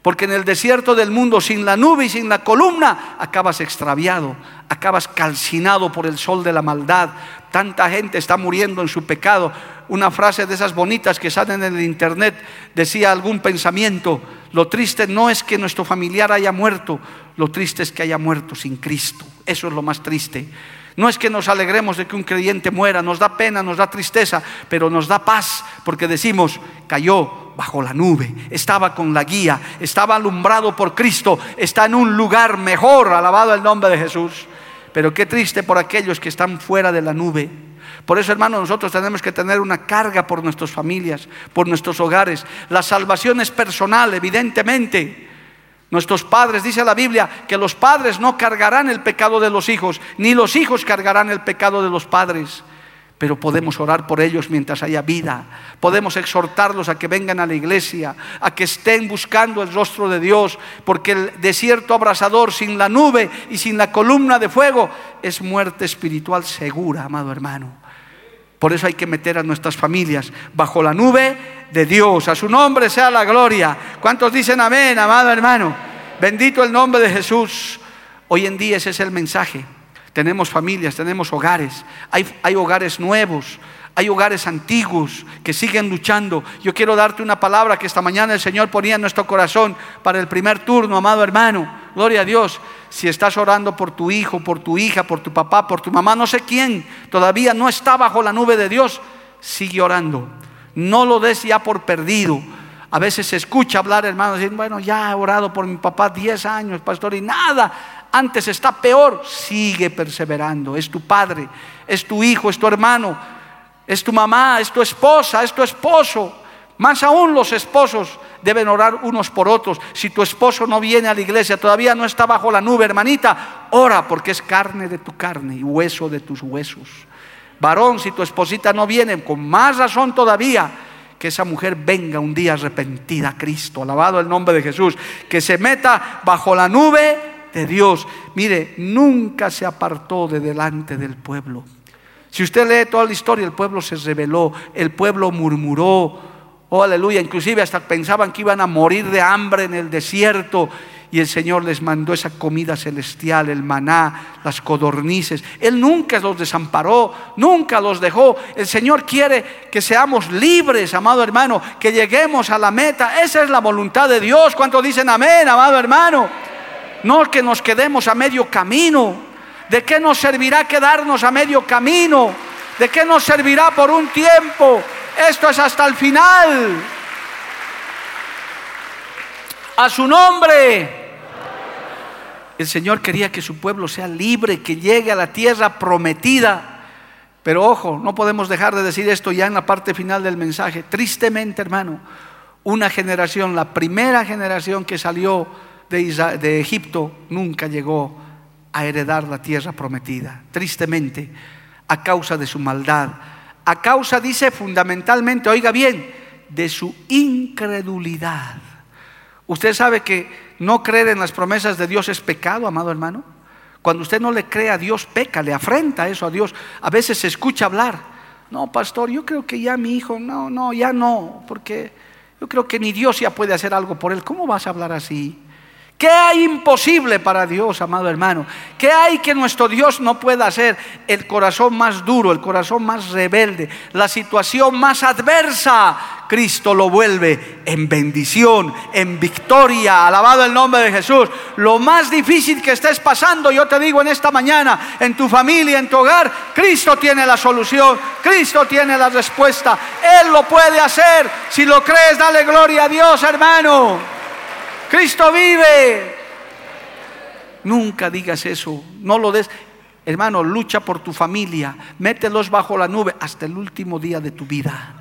Porque en el desierto del mundo, sin la nube y sin la columna, acabas extraviado, acabas calcinado por el sol de la maldad. Tanta gente está muriendo en su pecado. Una frase de esas bonitas que salen en el internet decía algún pensamiento. Lo triste no es que nuestro familiar haya muerto, lo triste es que haya muerto sin Cristo. Eso es lo más triste. No es que nos alegremos de que un creyente muera, nos da pena, nos da tristeza, pero nos da paz porque decimos, cayó, bajo la nube, estaba con la guía, estaba alumbrado por Cristo, está en un lugar mejor, alabado el nombre de Jesús. Pero qué triste por aquellos que están fuera de la nube. Por eso, hermanos, nosotros tenemos que tener una carga por nuestras familias, por nuestros hogares. La salvación es personal, evidentemente. Nuestros padres, dice la Biblia, que los padres no cargarán el pecado de los hijos, ni los hijos cargarán el pecado de los padres pero podemos orar por ellos mientras haya vida. Podemos exhortarlos a que vengan a la iglesia, a que estén buscando el rostro de Dios, porque el desierto abrasador sin la nube y sin la columna de fuego es muerte espiritual segura, amado hermano. Por eso hay que meter a nuestras familias bajo la nube de Dios. A su nombre sea la gloria. ¿Cuántos dicen amén, amado hermano? Bendito el nombre de Jesús. Hoy en día ese es el mensaje. Tenemos familias, tenemos hogares, hay, hay hogares nuevos, hay hogares antiguos que siguen luchando. Yo quiero darte una palabra que esta mañana el Señor ponía en nuestro corazón para el primer turno, amado hermano. Gloria a Dios. Si estás orando por tu hijo, por tu hija, por tu papá, por tu mamá, no sé quién, todavía no está bajo la nube de Dios, sigue orando. No lo des ya por perdido. A veces se escucha hablar, hermano, diciendo, bueno, ya he orado por mi papá 10 años, pastor, y nada antes está peor, sigue perseverando. Es tu padre, es tu hijo, es tu hermano, es tu mamá, es tu esposa, es tu esposo. Más aún los esposos deben orar unos por otros. Si tu esposo no viene a la iglesia, todavía no está bajo la nube, hermanita, ora porque es carne de tu carne y hueso de tus huesos. Varón, si tu esposita no viene, con más razón todavía, que esa mujer venga un día arrepentida a Cristo, alabado el nombre de Jesús, que se meta bajo la nube de Dios. Mire, nunca se apartó de delante del pueblo. Si usted lee toda la historia, el pueblo se rebeló, el pueblo murmuró, oh aleluya, inclusive hasta pensaban que iban a morir de hambre en el desierto. Y el Señor les mandó esa comida celestial, el maná, las codornices. Él nunca los desamparó, nunca los dejó. El Señor quiere que seamos libres, amado hermano, que lleguemos a la meta. Esa es la voluntad de Dios. ¿Cuántos dicen amén, amado hermano? No que nos quedemos a medio camino. ¿De qué nos servirá quedarnos a medio camino? ¿De qué nos servirá por un tiempo? Esto es hasta el final. A su nombre. El Señor quería que su pueblo sea libre, que llegue a la tierra prometida. Pero ojo, no podemos dejar de decir esto ya en la parte final del mensaje. Tristemente, hermano, una generación, la primera generación que salió de, Egipto nunca llegó a heredar la tierra prometida, tristemente, a causa de su maldad, a causa, dice fundamentalmente, oiga bien, de su incredulidad. Usted sabe que no creer en las promesas de Dios es pecado, amado hermano. Cuando usted no le cree a Dios, peca, le afrenta eso a Dios. A veces se escucha hablar, no, pastor, yo creo que ya mi hijo, no, no, ya no, porque yo creo que ni Dios ya puede hacer algo por él. ¿Cómo vas a hablar así? ¿Qué hay imposible para Dios, amado hermano? ¿Qué hay que nuestro Dios no pueda hacer? El corazón más duro, el corazón más rebelde, la situación más adversa, Cristo lo vuelve en bendición, en victoria. Alabado el nombre de Jesús. Lo más difícil que estés pasando, yo te digo en esta mañana, en tu familia, en tu hogar, Cristo tiene la solución, Cristo tiene la respuesta. Él lo puede hacer. Si lo crees, dale gloria a Dios, hermano. Cristo vive. Nunca digas eso, no lo des. Hermano, lucha por tu familia, mételos bajo la nube hasta el último día de tu vida.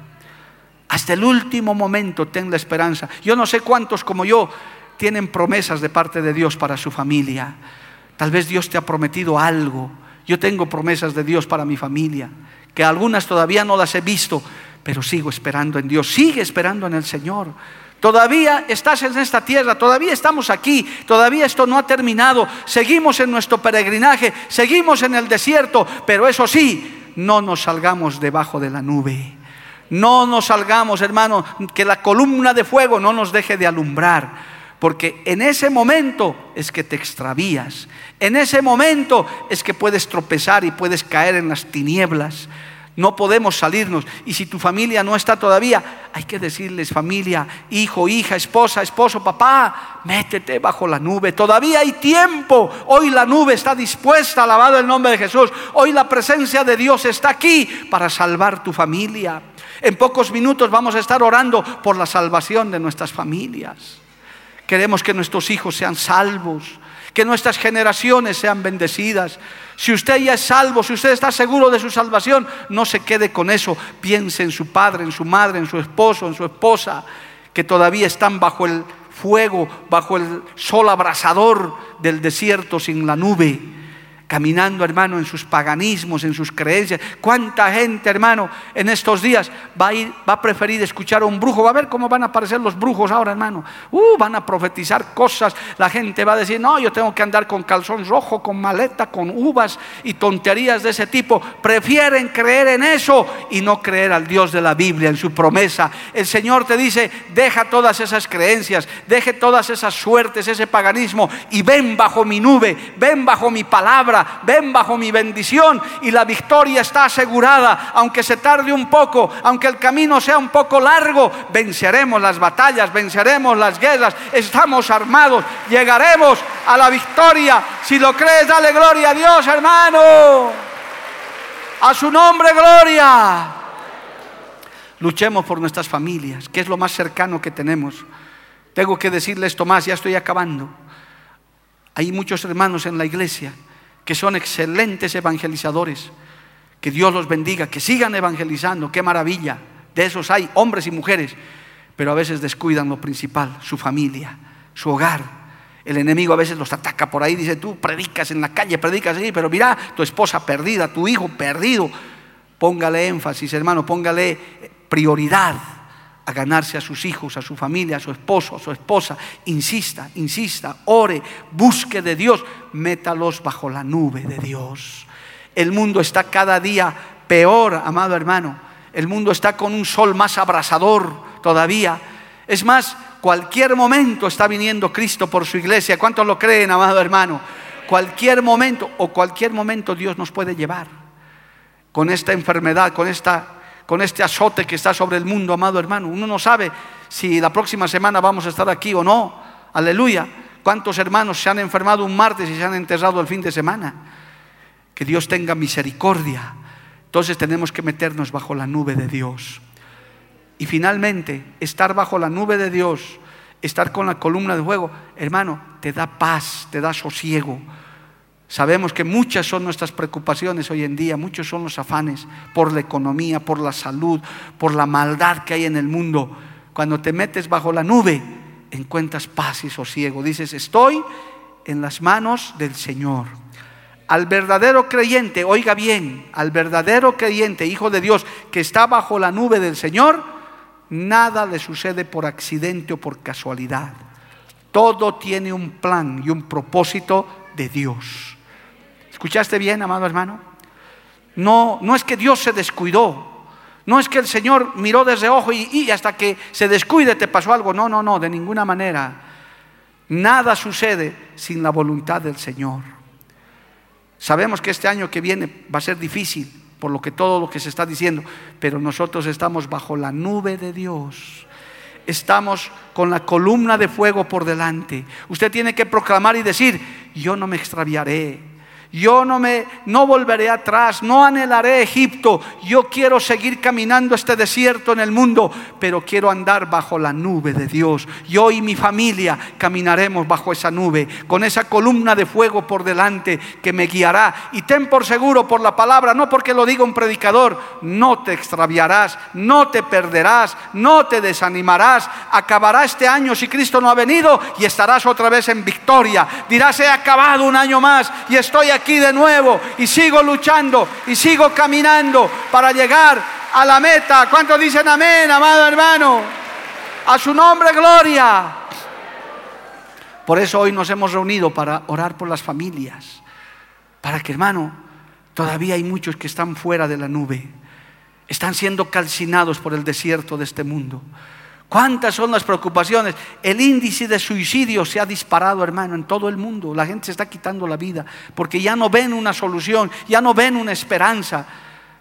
Hasta el último momento ten la esperanza. Yo no sé cuántos como yo tienen promesas de parte de Dios para su familia. Tal vez Dios te ha prometido algo. Yo tengo promesas de Dios para mi familia, que algunas todavía no las he visto, pero sigo esperando en Dios. Sigue esperando en el Señor. Todavía estás en esta tierra, todavía estamos aquí, todavía esto no ha terminado, seguimos en nuestro peregrinaje, seguimos en el desierto, pero eso sí, no nos salgamos debajo de la nube. No nos salgamos, hermano, que la columna de fuego no nos deje de alumbrar, porque en ese momento es que te extravías, en ese momento es que puedes tropezar y puedes caer en las tinieblas no podemos salirnos. Y si tu familia no está todavía, hay que decirles familia, hijo, hija, esposa, esposo, papá, métete bajo la nube. Todavía hay tiempo. Hoy la nube está dispuesta, alabado el nombre de Jesús. Hoy la presencia de Dios está aquí para salvar tu familia. En pocos minutos vamos a estar orando por la salvación de nuestras familias. Queremos que nuestros hijos sean salvos que nuestras generaciones sean bendecidas. Si usted ya es salvo, si usted está seguro de su salvación, no se quede con eso. Piense en su padre, en su madre, en su esposo, en su esposa, que todavía están bajo el fuego, bajo el sol abrasador del desierto sin la nube caminando, hermano, en sus paganismos, en sus creencias. ¿Cuánta gente, hermano, en estos días va a, preferir escuchar a un brujo? Va a ver cómo van a aparecer los brujos ahora, hermano. Uh, van a profetizar cosas. La gente va a decir, no, yo tengo que andar con calzón rojo, con maleta, con uvas y tonterías de ese tipo. Prefieren creer en eso y no creer al Dios de la Biblia, en su promesa. El Señor te dice, deja todas esas creencias, deje todas esas suertes, ese paganismo y ven bajo mi nube, ven bajo mi palabra ven bajo mi bendición y la victoria está asegurada, aunque se tarde un poco, aunque el camino sea un poco largo, venceremos las batallas, venceremos las guerras, estamos armados, llegaremos a la victoria. Si lo crees, dale gloria a Dios, hermano. A su nombre, gloria. Luchemos por nuestras familias, que es lo más cercano que tenemos. Tengo que decirle esto más, ya estoy acabando. Hay muchos hermanos en la iglesia que son excelentes evangelizadores. Que Dios los bendiga, que sigan evangelizando, qué maravilla. De esos hay hombres y mujeres, pero a veces descuidan lo principal, su familia, su hogar. El enemigo a veces los ataca por ahí, dice, tú predicas en la calle, predicas ahí, pero mira, tu esposa perdida, tu hijo perdido. Póngale énfasis, hermano, póngale prioridad a ganarse a sus hijos, a su familia, a su esposo, a su esposa. Insista, insista, ore, busque de Dios, métalos bajo la nube de Dios. El mundo está cada día peor, amado hermano. El mundo está con un sol más abrasador todavía. Es más, cualquier momento está viniendo Cristo por su iglesia. ¿Cuántos lo creen, amado hermano? Cualquier momento o cualquier momento Dios nos puede llevar con esta enfermedad, con esta con este azote que está sobre el mundo, amado hermano. Uno no sabe si la próxima semana vamos a estar aquí o no. Aleluya. ¿Cuántos hermanos se han enfermado un martes y se han enterrado el fin de semana? Que Dios tenga misericordia. Entonces tenemos que meternos bajo la nube de Dios. Y finalmente, estar bajo la nube de Dios, estar con la columna de fuego, hermano, te da paz, te da sosiego. Sabemos que muchas son nuestras preocupaciones hoy en día, muchos son los afanes por la economía, por la salud, por la maldad que hay en el mundo. Cuando te metes bajo la nube, encuentras paz y sosiego. Dices, estoy en las manos del Señor. Al verdadero creyente, oiga bien, al verdadero creyente, hijo de Dios, que está bajo la nube del Señor, nada le sucede por accidente o por casualidad. Todo tiene un plan y un propósito de Dios. ¿Escuchaste bien, amado hermano? No, no es que Dios se descuidó. No es que el Señor miró desde ojo y, y hasta que se descuide te pasó algo. No, no, no, de ninguna manera. Nada sucede sin la voluntad del Señor. Sabemos que este año que viene va a ser difícil por lo que todo lo que se está diciendo, pero nosotros estamos bajo la nube de Dios. Estamos con la columna de fuego por delante. Usted tiene que proclamar y decir, yo no me extraviaré. Yo no me no volveré atrás, no anhelaré Egipto. Yo quiero seguir caminando este desierto en el mundo, pero quiero andar bajo la nube de Dios. Yo y mi familia caminaremos bajo esa nube, con esa columna de fuego por delante que me guiará. Y ten por seguro por la palabra, no porque lo diga un predicador, no te extraviarás, no te perderás, no te desanimarás. Acabará este año si Cristo no ha venido y estarás otra vez en victoria. Dirás, he acabado un año más y estoy aquí de nuevo y sigo luchando y sigo caminando para llegar a la meta. ¿Cuántos dicen amén, amado hermano? A su nombre, gloria. Por eso hoy nos hemos reunido para orar por las familias. Para que, hermano, todavía hay muchos que están fuera de la nube. Están siendo calcinados por el desierto de este mundo. ¿Cuántas son las preocupaciones? El índice de suicidio se ha disparado, hermano, en todo el mundo. La gente se está quitando la vida porque ya no ven una solución, ya no ven una esperanza.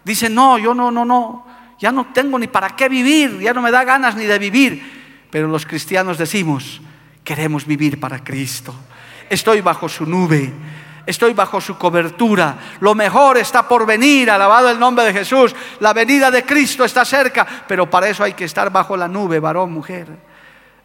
Dicen, no, yo no, no, no, ya no tengo ni para qué vivir, ya no me da ganas ni de vivir. Pero los cristianos decimos, queremos vivir para Cristo. Estoy bajo su nube estoy bajo su cobertura. Lo mejor está por venir, alabado el nombre de Jesús. La venida de Cristo está cerca, pero para eso hay que estar bajo la nube, varón, mujer.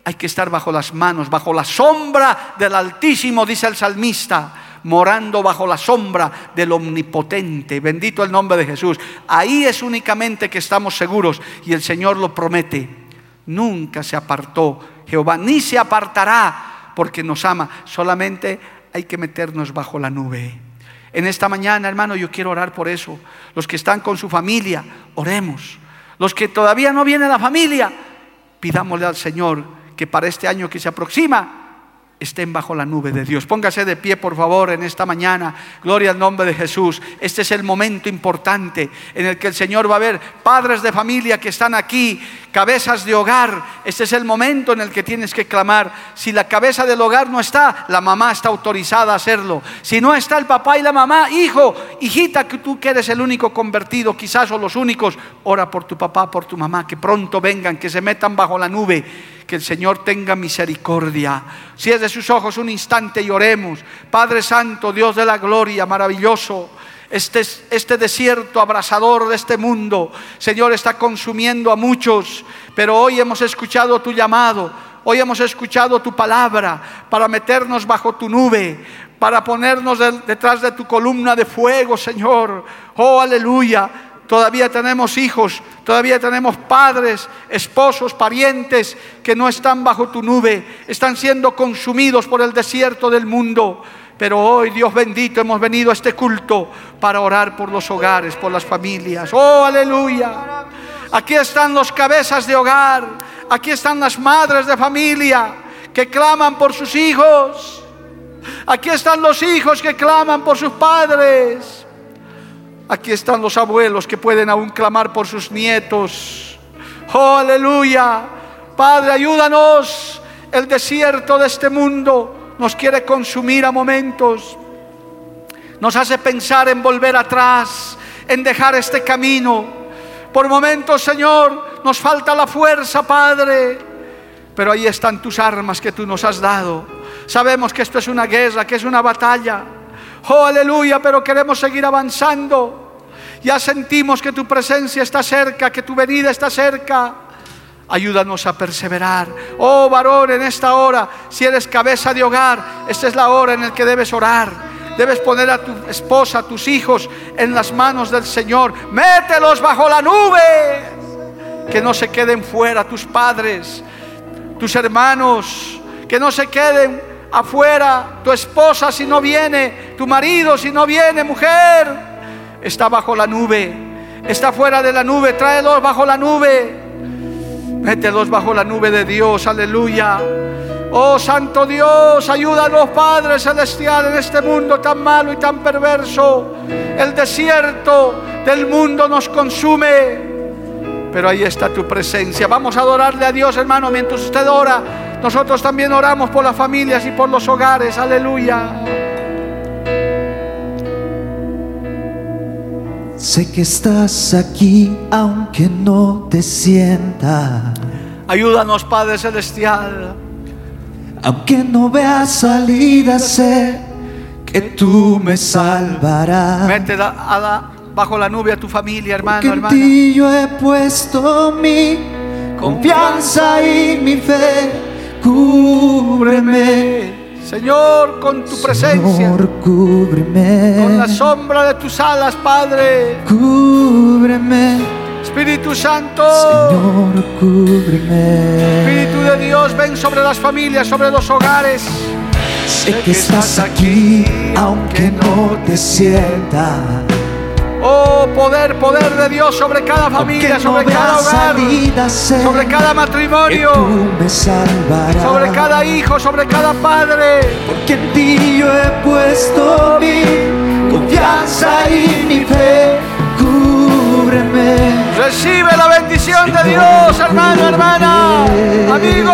Hay que estar bajo las manos, bajo la sombra del Altísimo, dice el salmista morando bajo la sombra del Omnipotente. Bendito el nombre de Jesús. Ahí es únicamente que estamos seguros y el Señor lo promete. Nunca se apartó Jehová, ni se apartará porque nos ama. Solamente hay que meternos bajo la nube. En esta mañana, hermano, yo quiero orar por eso. Los que están con su familia, oremos. Los que todavía no viene la familia, pidámosle al Señor que para este año que se aproxima, estén bajo la nube de Dios. Póngase de pie, por favor, en esta mañana. Gloria al nombre de Jesús. Este es el momento importante en el que el Señor va a ver padres de familia que están aquí, cabezas de hogar. Este es el momento en el que tienes que clamar. Si la cabeza del hogar no está, la mamá está autorizada a hacerlo. Si no está el papá y la mamá, hijo, hijita, que tú que eres el único convertido, quizás o los únicos, ora por tu papá, por tu mamá, que pronto vengan, que se metan bajo la nube que el Señor tenga misericordia. De sus ojos un instante y oremos. Padre Santo, Dios de la gloria, maravilloso. Este, este desierto abrasador de este mundo, Señor, está consumiendo a muchos, pero hoy hemos escuchado tu llamado, hoy hemos escuchado tu palabra para meternos bajo tu nube, para ponernos detrás de tu columna de fuego, Señor. Oh, aleluya Todavía tenemos hijos, todavía tenemos padres, esposos, parientes que no están bajo tu nube, están siendo consumidos por el desierto del mundo. Pero hoy, Dios bendito, hemos venido a este culto para orar por los hogares, por las familias. Oh, aleluya. Aquí están los cabezas de hogar, aquí están las madres de familia que claman por sus hijos. Aquí están los hijos que claman por sus padres. Aquí están los abuelos que pueden aún clamar por sus nietos. Oh, aleluya. Padre, ayúdanos. El desierto de este mundo nos quiere consumir a momentos. Nos hace pensar en volver atrás, en dejar este camino. Por momentos, Señor, nos falta la fuerza, Padre. Pero ahí están tus armas que tú nos has dado. Sabemos que esto es una guerra, que es una batalla. Oh, aleluya, pero queremos seguir avanzando. Ya sentimos que tu presencia está cerca, que tu venida está cerca. Ayúdanos a perseverar. Oh varón, en esta hora, si eres cabeza de hogar, esta es la hora en la que debes orar. Debes poner a tu esposa, a tus hijos en las manos del Señor. Mételos bajo la nube. Que no se queden fuera tus padres, tus hermanos. Que no se queden afuera tu esposa si no viene, tu marido si no viene, mujer, está bajo la nube, está fuera de la nube, tráelos bajo la nube, mételos bajo la nube de Dios, aleluya. Oh Santo Dios, ayúdanos Padre Celestial en este mundo tan malo y tan perverso. El desierto del mundo nos consume pero ahí está tu presencia. Vamos a adorarle a Dios, hermano, mientras usted ora. Nosotros también oramos por las familias y por los hogares. Aleluya. Sé que estás aquí aunque no te sienta. Ayúdanos, Padre Celestial. Aunque no veas salida, sé que tú me salvarás. Vete a la bajo la nube a tu familia, hermano, hermana. En ti yo he puesto mi confianza y mi fe. Cúbreme. Señor, con tu presencia. Señor, cúbreme. Con la sombra de tus alas, Padre. Cúbreme. Espíritu Santo. Señor, cúbreme. Espíritu de Dios, ven sobre las familias, sobre los hogares. Sé que estás aquí, aunque no te sientas Oh, poder, poder de Dios sobre cada familia, sobre cada hogar, sobre cada matrimonio, sobre cada hijo, sobre cada padre. Porque en ti yo he puesto mi confianza y mi fe. Cúbreme. Recibe la bendición de Dios, hermano, hermana, amigo.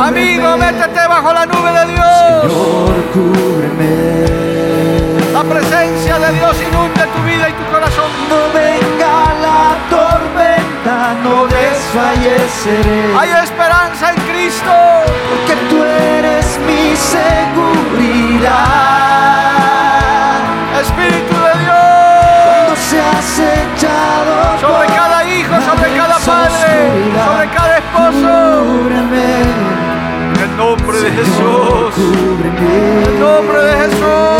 Amigo, métete bajo la nube de Dios. Señor, cúbreme. La presencia de Dios inunde tu vida y tu corazón. No venga la tormenta, no desfalleceré. Hay esperanza en Cristo. Porque tú eres mi seguridad. Espíritu de Dios. Cuando seas echado sobre cada hijo, sobre cada padre, sobre cada esposo. Cúbreme. En el nombre de Jesús. Cúbreme. En el nombre de Jesús.